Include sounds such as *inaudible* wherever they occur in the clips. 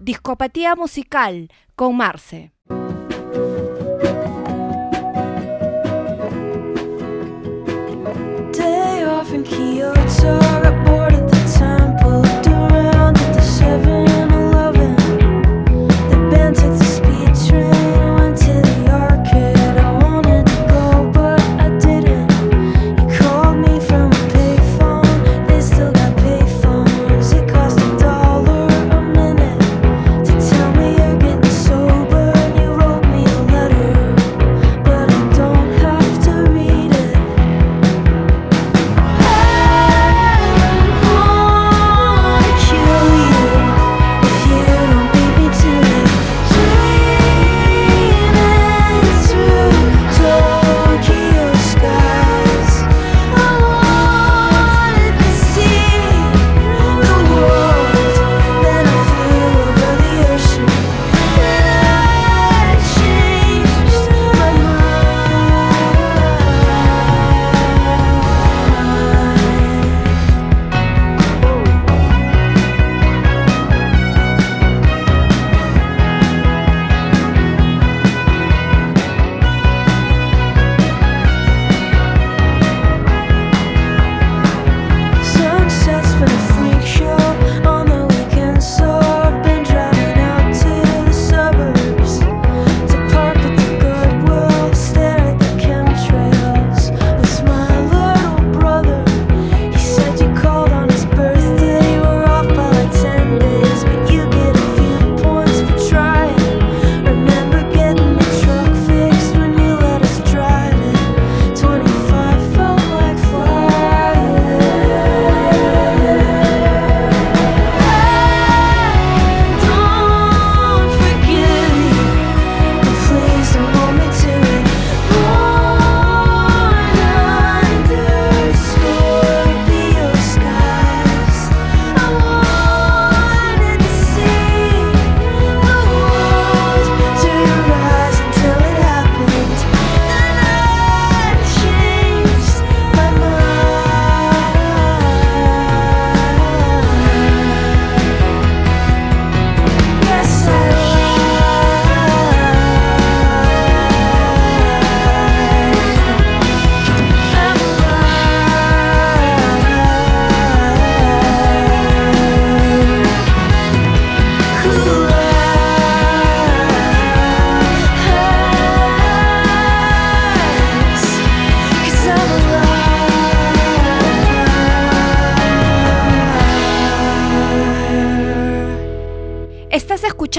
Discopatía Musical con Marce.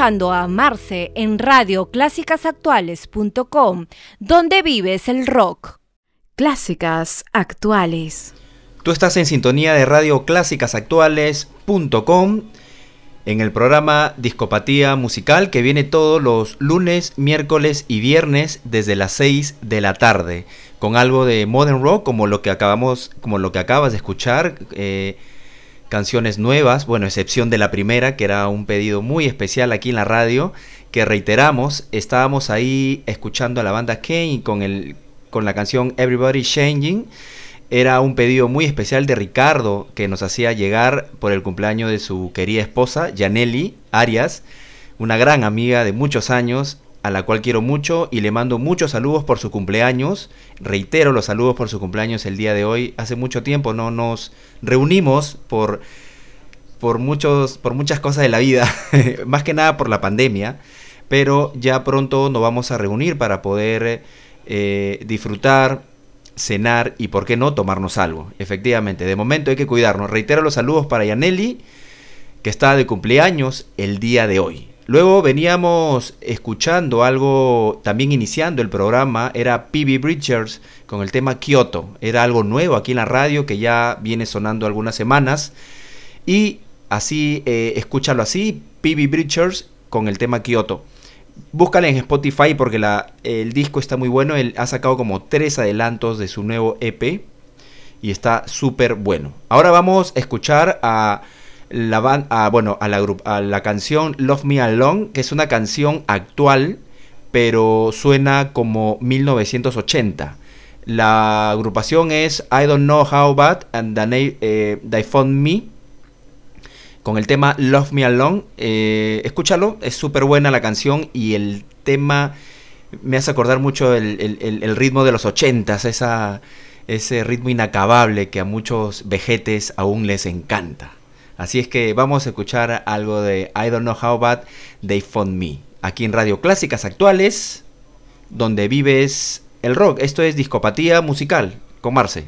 A Marce en radioclásicasactuales.com, donde vives el rock. Clásicas Actuales. Tú estás en sintonía de radioclásicasactuales.com en el programa Discopatía Musical que viene todos los lunes, miércoles y viernes desde las 6 de la tarde con algo de modern rock como lo que acabamos como lo que acabas de escuchar eh, canciones nuevas, bueno, excepción de la primera, que era un pedido muy especial aquí en la radio, que reiteramos, estábamos ahí escuchando a la banda Kane con, el, con la canción Everybody Changing. Era un pedido muy especial de Ricardo que nos hacía llegar por el cumpleaños de su querida esposa, Janelli Arias, una gran amiga de muchos años a la cual quiero mucho y le mando muchos saludos por su cumpleaños. Reitero los saludos por su cumpleaños el día de hoy. Hace mucho tiempo no nos reunimos por, por, muchos, por muchas cosas de la vida, *laughs* más que nada por la pandemia, pero ya pronto nos vamos a reunir para poder eh, disfrutar, cenar y, por qué no, tomarnos algo. Efectivamente, de momento hay que cuidarnos. Reitero los saludos para Yaneli, que está de cumpleaños el día de hoy. Luego veníamos escuchando algo, también iniciando el programa, era PB Bridgers con el tema Kyoto. Era algo nuevo aquí en la radio que ya viene sonando algunas semanas. Y así, eh, escúchalo así, PB Bridgers con el tema Kyoto. Búscale en Spotify porque el disco está muy bueno. Él ha sacado como tres adelantos de su nuevo EP y está súper bueno. Ahora vamos a escuchar a la a, bueno, a la, canción Love Me Alone, que es una canción actual, pero suena como 1980. La agrupación es I Don't Know How Bad and They, eh, Found Me, con el tema Love Me Alone. Eh, escúchalo, es súper buena la canción y el tema me hace acordar mucho el, ritmo de los ochentas, esa, ese ritmo inacabable que a muchos vejetes aún les encanta. Así es que vamos a escuchar algo de I Don't Know How Bad They Found Me, aquí en Radio Clásicas Actuales, donde vives el rock. Esto es Discopatía Musical, con Marce.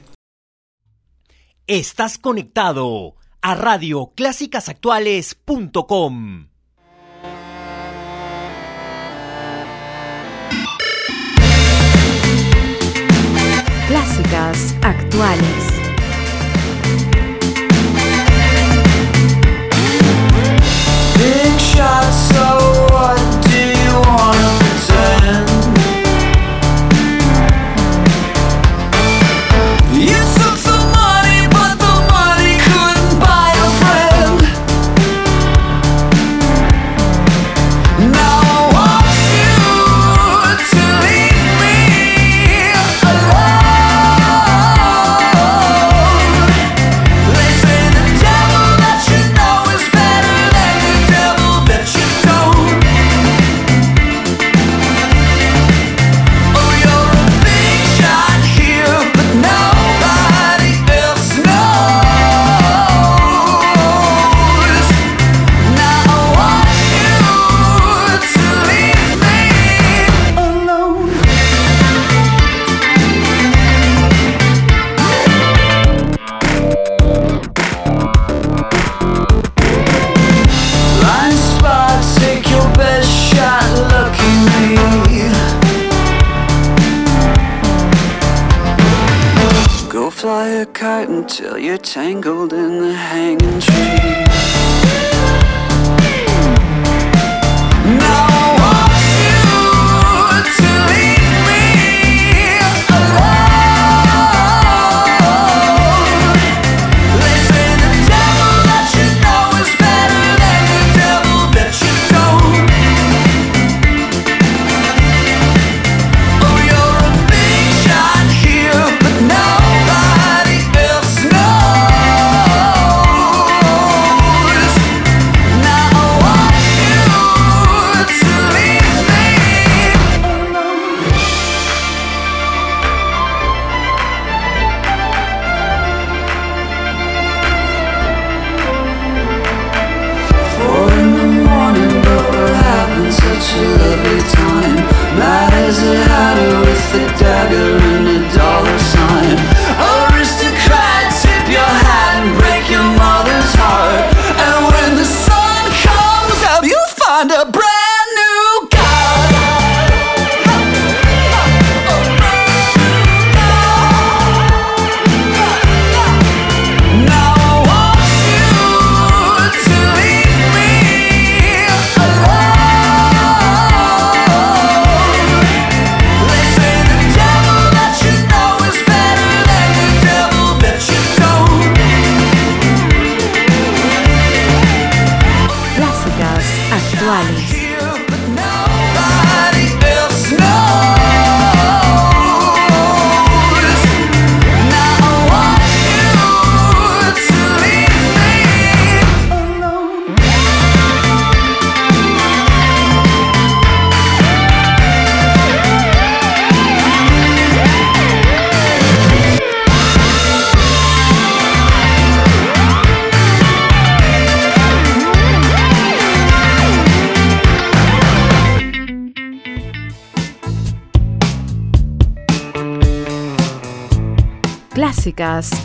Estás conectado a radioclásicasactuales.com. Clásicas actuales. Big shots, so what do you wanna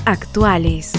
actuales.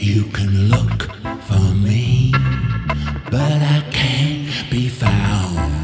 You can look for me but I can't be found.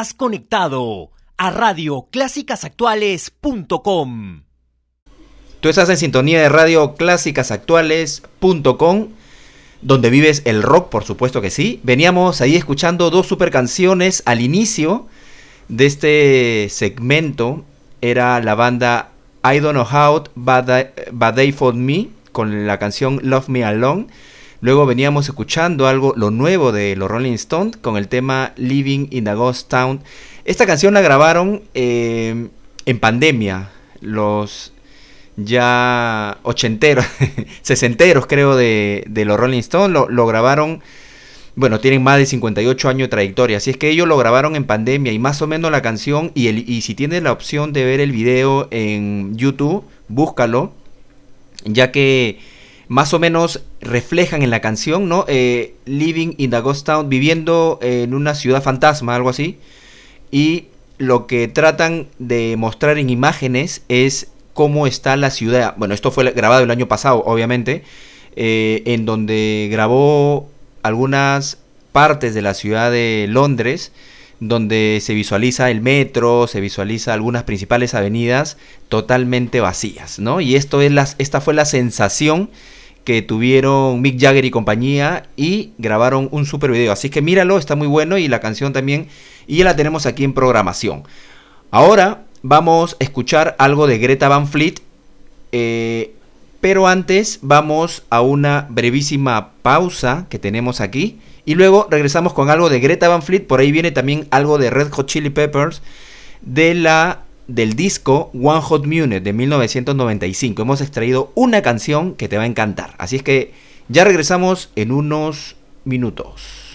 Estás conectado a radioclásicasactuales.com. Tú estás en sintonía de radio clásicasactuales.com, donde vives el rock, por supuesto que sí. Veníamos ahí escuchando dos super canciones al inicio de este segmento. Era la banda I Don't Know How, But They, But They Found Me, con la canción Love Me Alone. Luego veníamos escuchando algo, lo nuevo de los Rolling Stones, con el tema Living in a Ghost Town. Esta canción la grabaron eh, en pandemia. Los ya ochenteros, *laughs* sesenteros creo de, los Rolling Stones lo, lo grabaron, bueno, tienen más de 58 años de trayectoria, así es que ellos lo grabaron en pandemia y más o menos la canción, y, el, y si tienes la opción de ver el video en YouTube, búscalo, ya que más o menos reflejan en la canción, ¿no? Eh, living in the Ghost Town, viviendo en una ciudad fantasma, algo así, y lo que tratan de mostrar en imágenes es cómo está la ciudad. Bueno, esto fue grabado el año pasado, obviamente, eh, en donde grabó algunas partes de la ciudad de Londres, donde se visualiza el metro, se visualiza algunas principales avenidas totalmente vacías, ¿no? Y esto es las, esta fue la sensación tuvieron Mick Jagger y compañía y grabaron un super video. Así que míralo, está muy bueno y la canción también. Y ya la tenemos aquí en programación. Ahora vamos a escuchar algo de Greta Van Fleet. eh, pero antes vamos a una brevísima pausa que tenemos aquí. Y luego regresamos con algo de Greta Van Fleet. Por ahí viene también algo de Red Hot Chili Peppers. De la, del disco One Hot Minute de 1995. Hemos extraído una canción que te va a encantar. Así es que ya regresamos en unos minutos.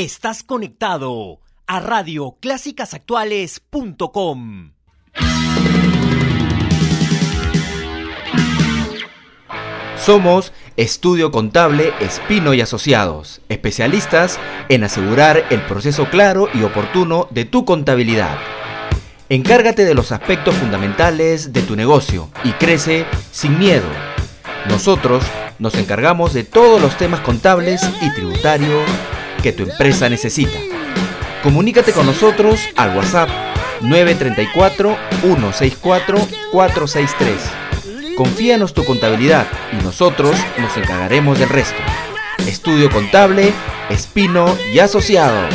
Estás conectado a radioclásicasactuales.com. Somos Estudio Contable Espino y Asociados, especialistas en asegurar el proceso claro y oportuno de tu contabilidad. Encárgate de los aspectos fundamentales de tu negocio y crece sin miedo. Nosotros nos encargamos de todos los temas contables y tributarios que tu empresa necesita. Comunícate con nosotros al WhatsApp 934 164 463. Confíanos tu contabilidad y nosotros nos encargaremos del resto. Estudio Contable, Espino y Asociados.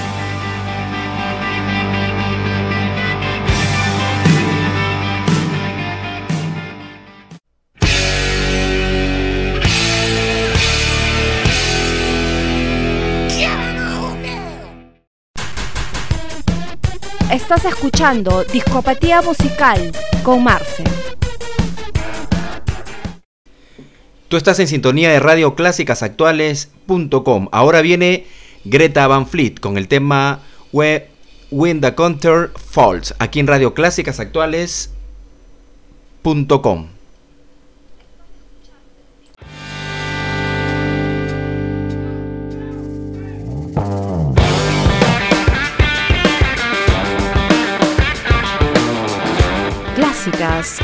Estás escuchando Discopatía Musical con Marce. Tú estás en sintonía de Radio Clásicasactuales.com. Ahora viene Greta Van Fleet con el tema When the Counter Falls, aquí en Radio. Clásicas actuales. Of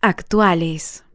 Actuales.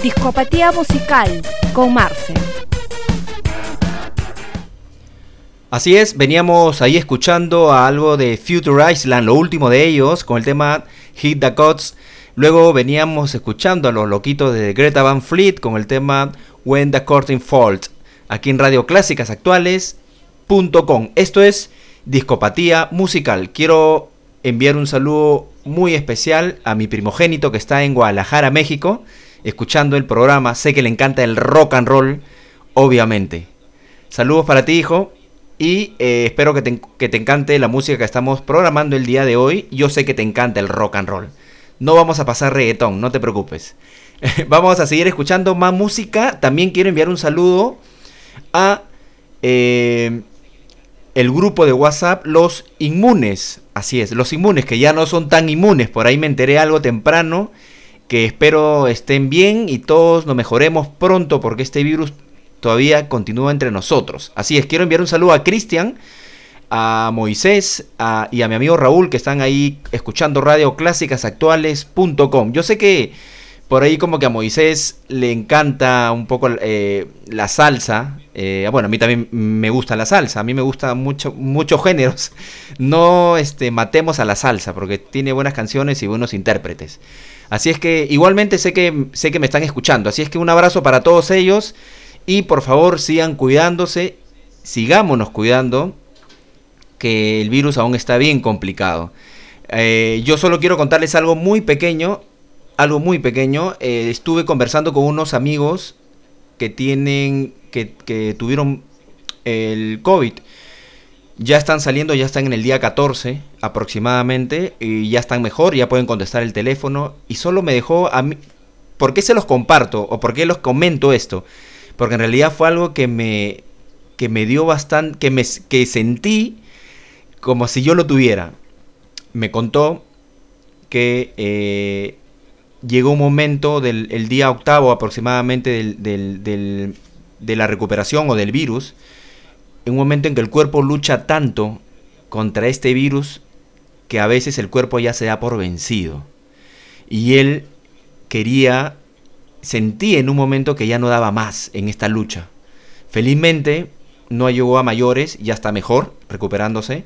Discopatía Musical con Marce. Así es, veníamos ahí escuchando a algo de Future Island, lo último de ellos, con el tema Hit the Cuts. Luego veníamos escuchando a los loquitos de Greta Van Fleet con el tema When the Curtain Falls, aquí en Radio Clásicas Actuales.com. Esto es Discopatía Musical. Quiero enviar un saludo muy especial a mi primogénito que está en Guadalajara, México, escuchando el programa. Sé que le encanta el rock and roll, obviamente. Saludos para ti, hijo. Y eh, espero que te, encante la música que estamos programando el día de hoy. Yo sé que te encanta el rock and roll. No vamos a pasar reggaetón, no te preocupes. *laughs* vamos a seguir escuchando más música. También quiero enviar un saludo a eh, el grupo de WhatsApp Los Inmunes. Así es, los inmunes que ya no son tan inmunes. Por ahí me enteré algo temprano. Que espero estén bien y todos nos mejoremos pronto porque este virus todavía continúa entre nosotros. Así es, quiero enviar un saludo a Cristian, a Moisés y a mi amigo Raúl que están ahí escuchando radio clásicasactuales.com. Yo sé que por ahí como que a Moisés le encanta un poco eh, la salsa. eh, bueno, a mí también me gusta la salsa. A mí me gustan mucho, muchos géneros. No este, matemos a la salsa porque tiene buenas canciones y buenos intérpretes. Así es que igualmente sé que, sé que me están escuchando. Así es que un abrazo para todos ellos. Y por favor sigan cuidándose. Sigámonos cuidando. Que el virus aún está bien complicado. Eh, yo solo quiero contarles algo muy pequeño. Algo muy pequeño. Eh, estuve conversando con unos amigos que tienen. que, que tuvieron el COVID. Ya están saliendo, ya están en el día 14 aproximadamente. Y ya están mejor, ya pueden contestar el teléfono. Y solo me dejó a mí. ¿Por qué se los comparto? ¿O por qué los comento esto? Porque en realidad fue algo que me. que me dio bastante. que me que sentí como si yo lo tuviera. Me contó que eh, llegó un momento del el día octavo aproximadamente del, del- del- de la recuperación o del virus, en un momento en que el cuerpo lucha tanto contra este virus que a veces el cuerpo ya se da por vencido. Y él quería, sentía en un momento que ya no daba más en esta lucha. Felizmente no llegó a mayores, ya está mejor, recuperándose.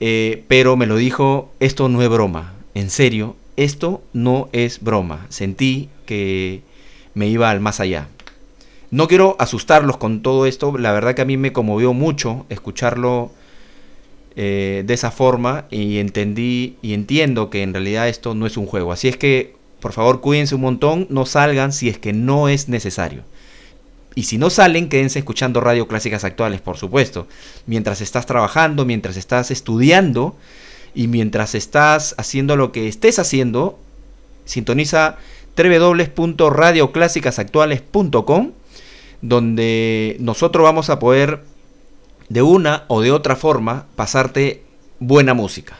Eh, pero me lo dijo, esto no es broma, en serio, esto no es broma. Sentí que me iba al más allá. No quiero asustarlos con todo esto, la verdad que a mí me conmovió mucho escucharlo eh, de esa forma y entendí y entiendo que en realidad esto no es un juego. Así es que, por favor, cuídense un montón, no salgan si es que no es necesario. Y si no salen, quédense escuchando Radio Clásicas Actuales, por supuesto. Mientras estás trabajando, mientras estás estudiando y mientras estás haciendo lo que estés haciendo, sintoniza www.radioclásicasactuales.com donde nosotros vamos a poder de una o de otra forma pasarte buena música.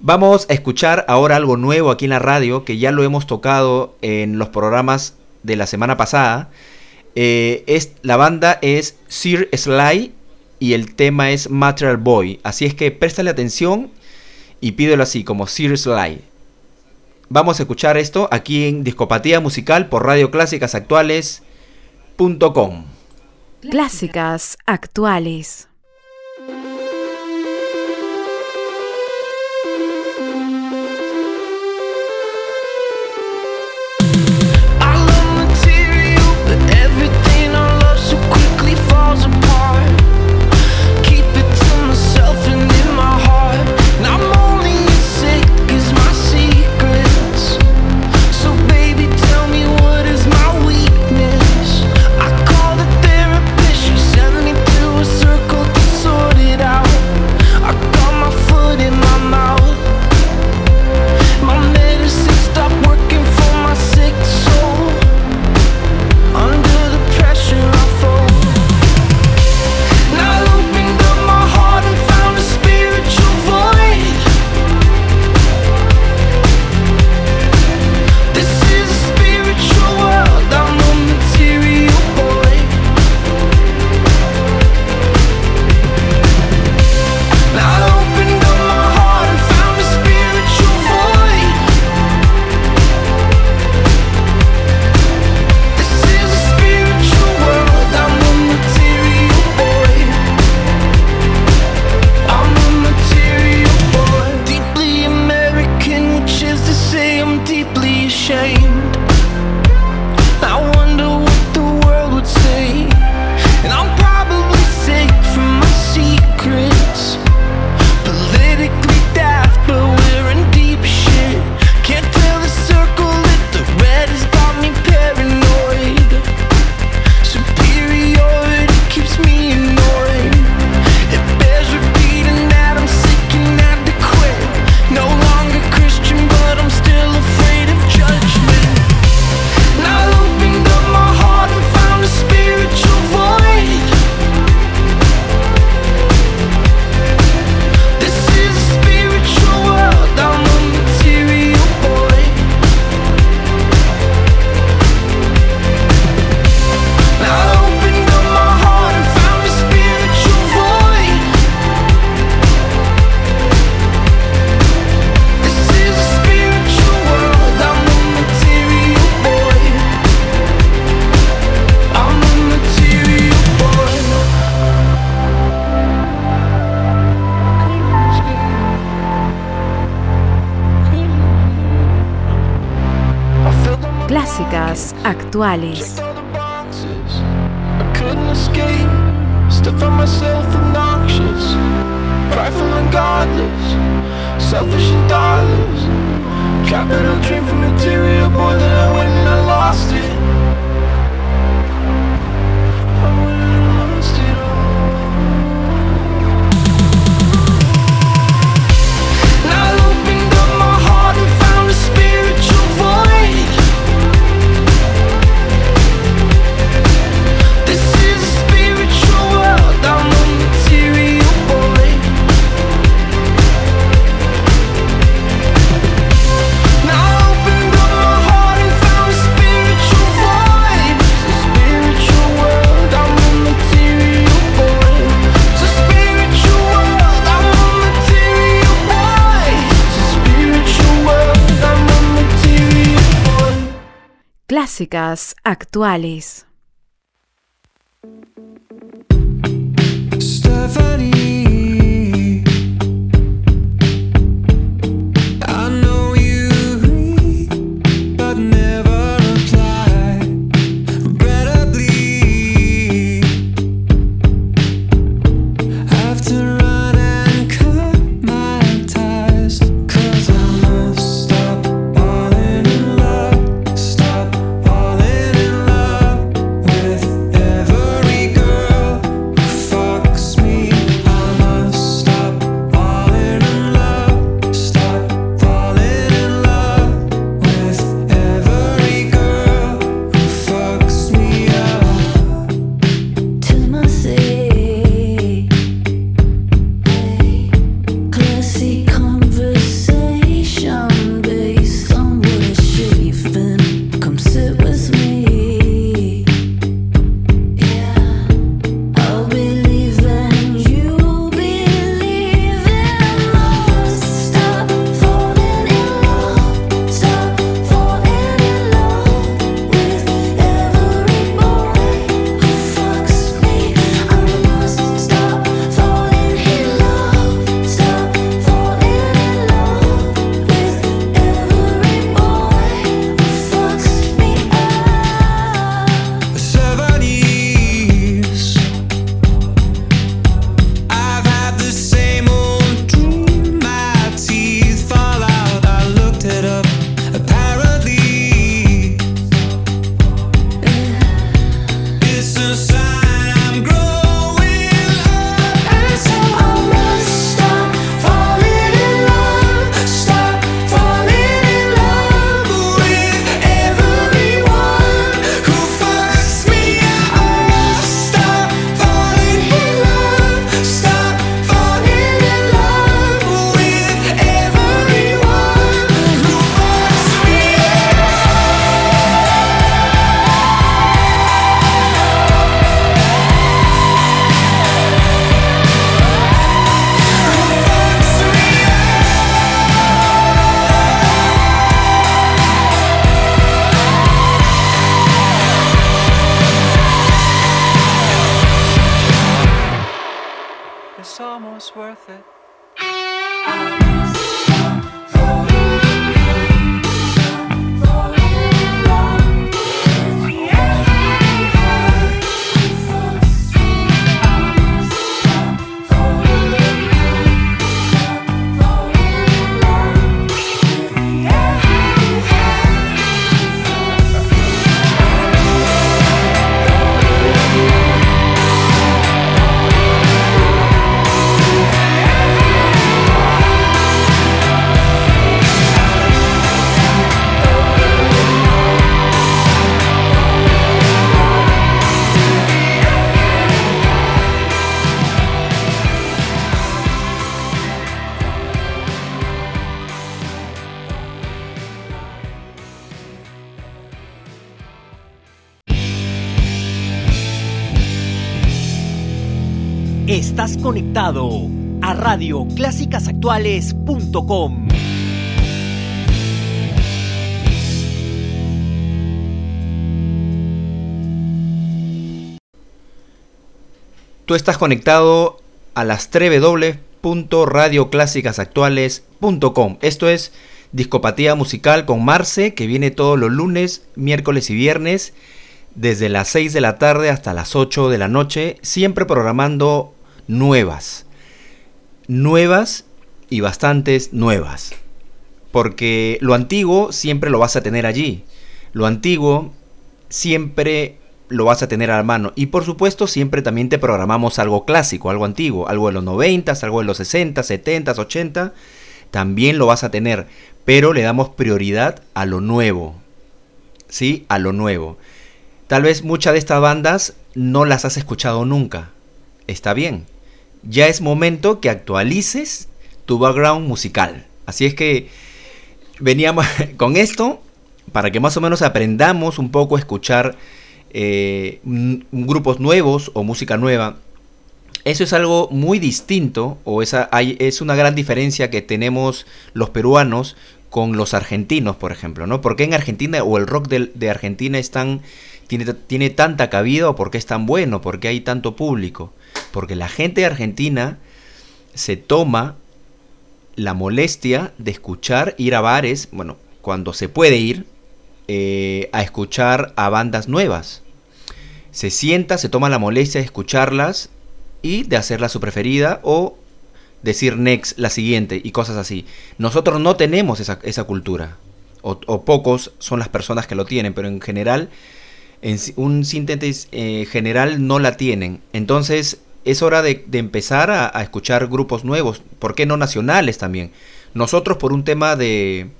Vamos a escuchar ahora algo nuevo aquí en la radio que ya lo hemos tocado en los programas de la semana pasada. Eh, es, la banda es Sir Sly y el tema es Material Boy. Así es que préstale atención y pídelo así como Sir Sly. Vamos a escuchar esto aquí en Discopatía Musical por Radio Clásicas Actuales.com. Clásicas actuales. selfish in dollars Capital dream for material more than I went and I lost it. actuales. conectado a radioclásicasactuales.com. Tú estás conectado a las www.radioclásicasactuales.com. Esto es Discopatía Musical con Marce, que viene todos los lunes, miércoles y viernes, desde las 6 de la tarde hasta las 8 de la noche, siempre programando nuevas. Nuevas y bastantes nuevas. Porque lo antiguo siempre lo vas a tener allí. Lo antiguo siempre lo vas a tener a la mano. Y por supuesto, siempre también te programamos algo clásico, algo antiguo, algo de los 90, algo de los 60, 70, 80. También lo vas a tener. Pero le damos prioridad a lo nuevo. ¿Sí? A lo nuevo. Tal vez muchas de estas bandas no las has escuchado nunca. Está bien. Ya es momento que actualices tu background musical. Así es que veníamos *laughs* con esto para que más o menos aprendamos un poco a escuchar eh, grupos nuevos o música nueva. Eso es algo muy distinto o esa, hay, es una gran diferencia que tenemos los peruanos con los argentinos, por ejemplo, ¿no? ¿Por qué en Argentina o el rock del- de, Argentina es tan, tiene, tiene tanta cabida o por qué es tan bueno? ¿Por qué hay tanto público? Porque la gente de Argentina se toma la molestia de escuchar, ir a bares, bueno, cuando se puede ir, eh, a escuchar a bandas nuevas. Se sienta, se toma la molestia de escucharlas y de hacerla su preferida o decir next, la siguiente y cosas así. Nosotros no tenemos esa, esa cultura. O, o pocos son las personas que lo tienen, pero en general, en un síntesis eh, general no la tienen. Entonces es hora de, empezar a, escuchar grupos nuevos, ¿por qué no nacionales también? Nosotros por un tema de,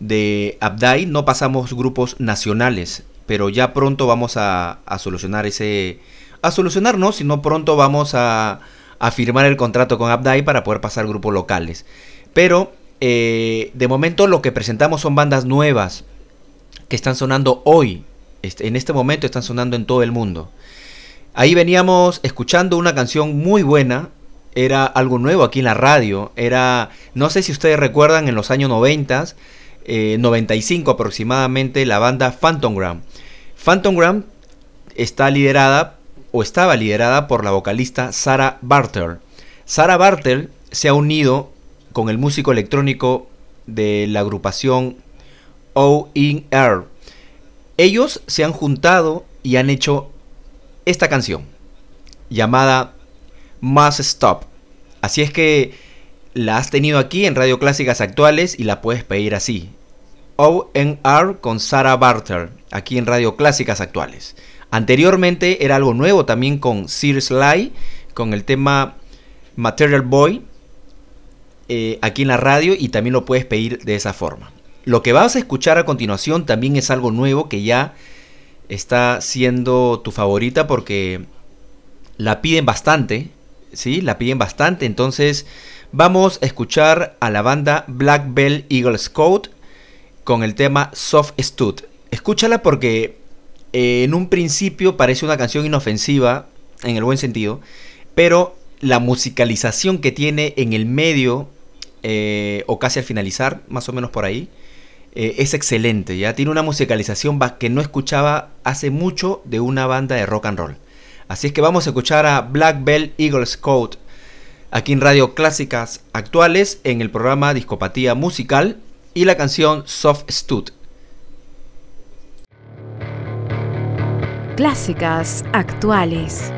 de Abdai no pasamos grupos nacionales, pero ya pronto vamos a, a solucionar ese... A solucionar no, sino pronto vamos a, a firmar el contrato con Abdai para poder pasar grupos locales. Pero eh, de momento lo que presentamos son bandas nuevas que están sonando hoy. En este momento están sonando en todo el mundo. Ahí veníamos escuchando una canción muy buena. Era algo nuevo aquí en la radio. Era, no sé si ustedes recuerdan, en los años 90, eh, 95 aproximadamente, la banda Phantomgram. Phantomgram está liderada o estaba liderada por la vocalista Sarah Bartel. Sarah Bartel se ha unido con el músico electrónico de la agrupación O In Air. Ellos se han juntado y han hecho esta canción llamada Must Stop. Así es que la has tenido aquí en Radio Clásicas Actuales y la puedes pedir así. ONR con Sarah Barter, aquí en Radio Clásicas Actuales. Anteriormente era algo nuevo también con Sir Sly, con el tema Material Boy, eh, aquí en la radio y también lo puedes pedir de esa forma. Lo que vas a escuchar a continuación también es algo nuevo que ya está siendo tu favorita porque la piden bastante, ¿sí? La piden bastante, entonces vamos a escuchar a la banda Black Bell Eagle Scout con el tema Soft Stud. Escúchala porque eh, en un principio parece una canción inofensiva, en el buen sentido, pero la musicalización que tiene en el medio, eh, o casi al finalizar, más o menos por ahí, eh, es excelente. Ya tiene una musicalización que no escuchaba hace mucho de una banda de rock and roll. Así es que vamos a escuchar a Black Bell Eagle Scout aquí en Radio Clásicas Actuales en el programa Discopatía Musical y la canción Soft Stud. Clásicas actuales.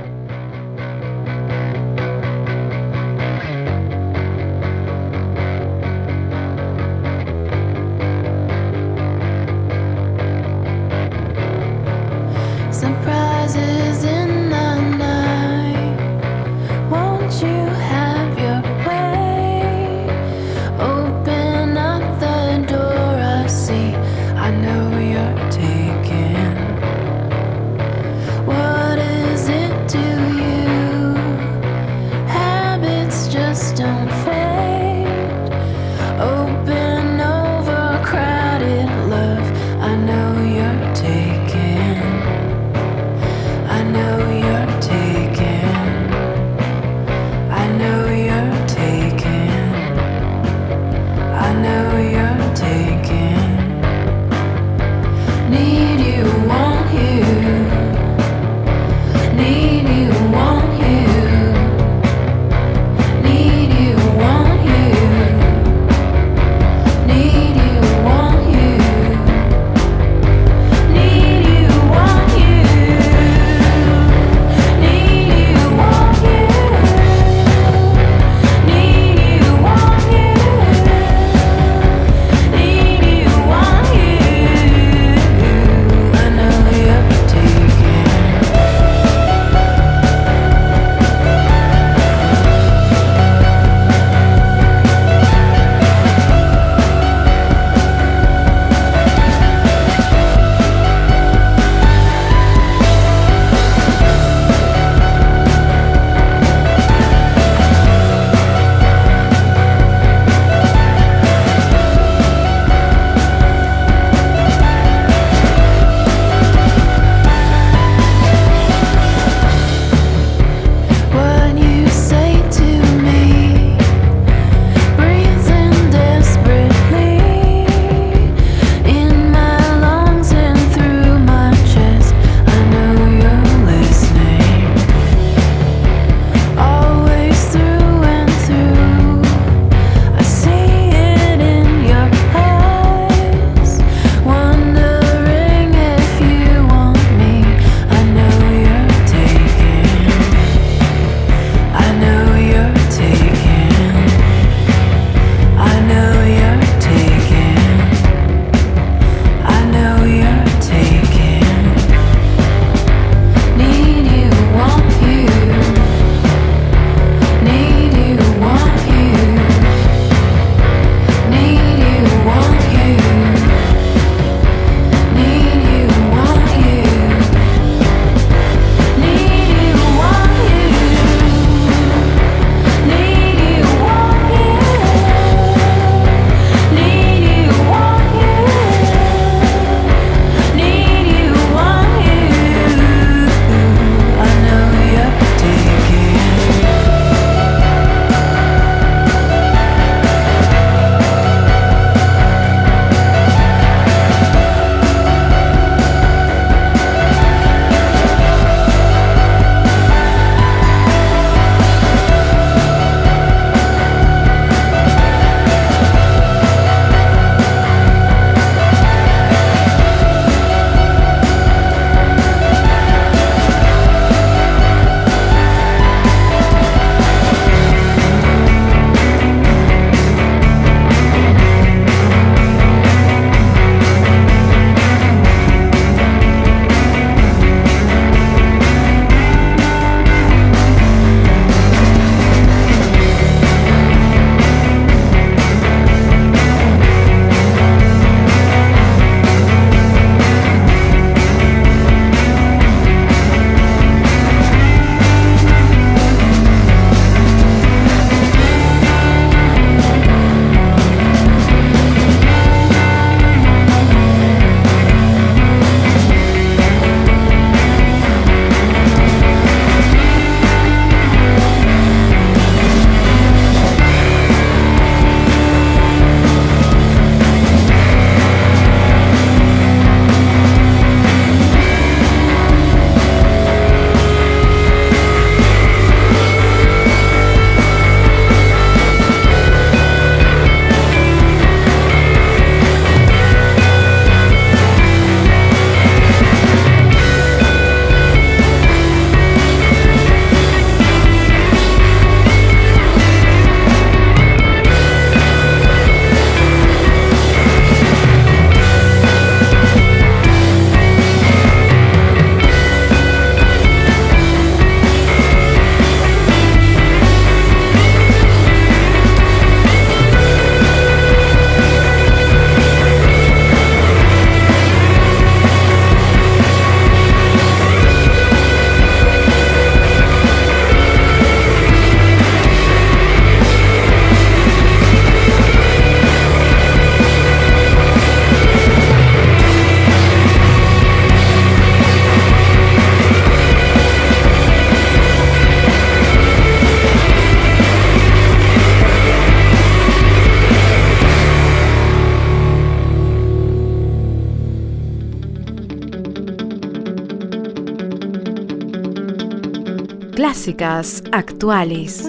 Actuales.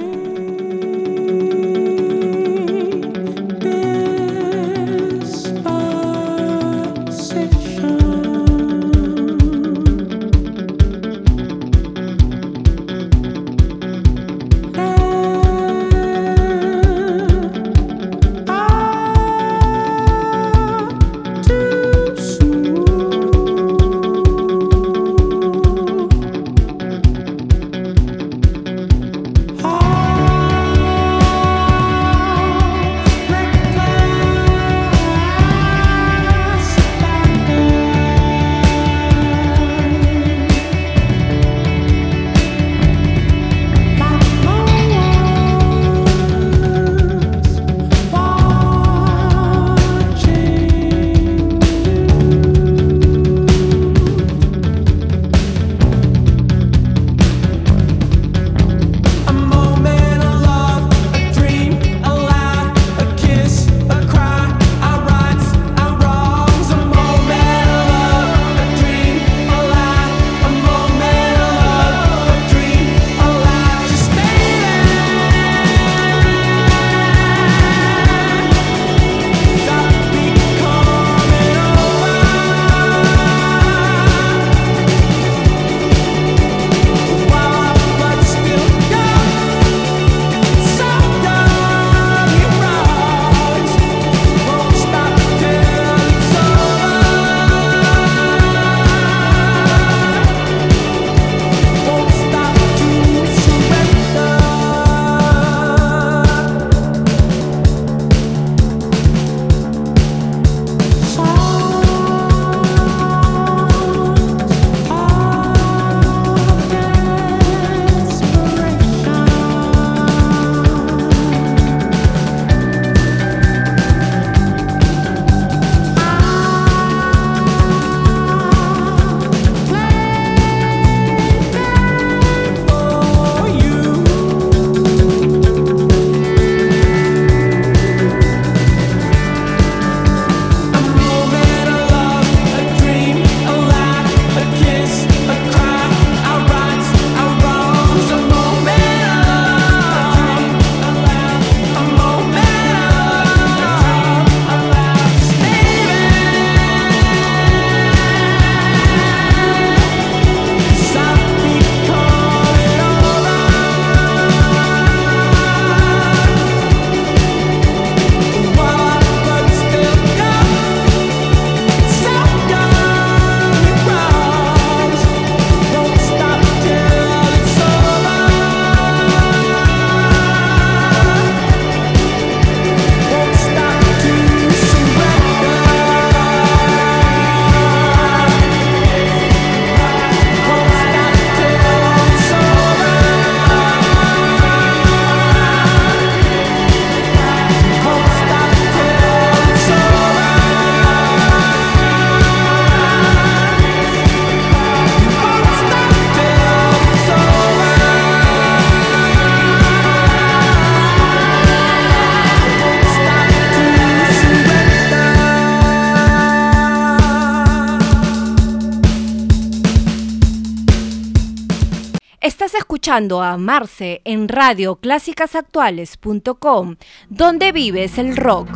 Escuchando a Marce en radioclásicasactuales.com, donde vives el rock.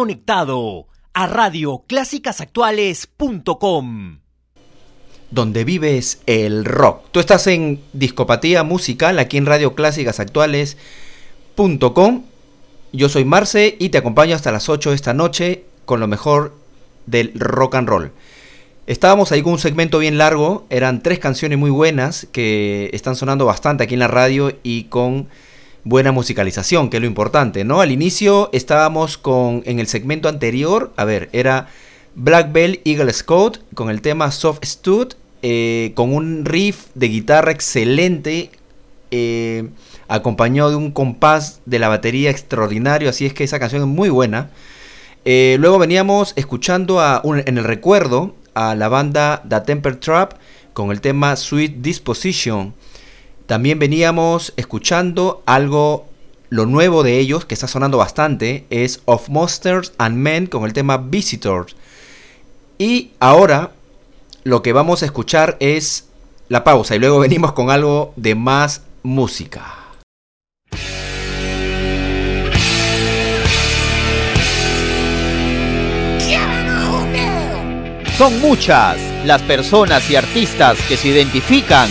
Conectado a radioclásicasactuales.com. donde vives el rock. Tú estás en Discopatía Musical aquí en Radio Clásicas Actuales.com. Yo soy Marce y te acompaño hasta las 8 de esta noche con lo mejor del rock and roll. Estábamos ahí con un segmento bien largo, eran tres canciones muy buenas que están sonando bastante aquí en la radio y con buena musicalización, que es lo importante, ¿no? Al inicio estábamos con en el segmento anterior, a ver, era Black Bell Eagle Scout con el tema Soft Stud, eh, con un riff de guitarra excelente, eh, acompañado de un compás de la batería extraordinario, así es que esa canción es muy buena. Eh, luego veníamos escuchando a un- en el recuerdo a la banda The Temper Trap con el tema Sweet Disposition. También veníamos escuchando algo, lo nuevo de ellos, que está sonando bastante, es Of Monsters and Men con el tema Visitors. Y ahora lo que vamos a escuchar es la pausa y luego *laughs* venimos con algo de más música. Son muchas las personas y artistas que se identifican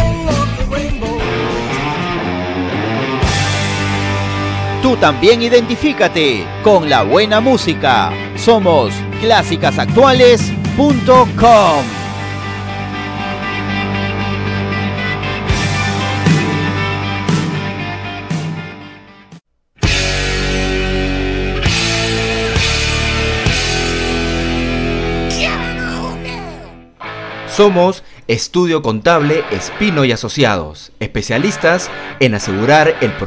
Tú también identifícate con la buena música. Somos clásicasactuales.com. Somos Estudio Contable Espino y Asociados, especialistas en asegurar el proceso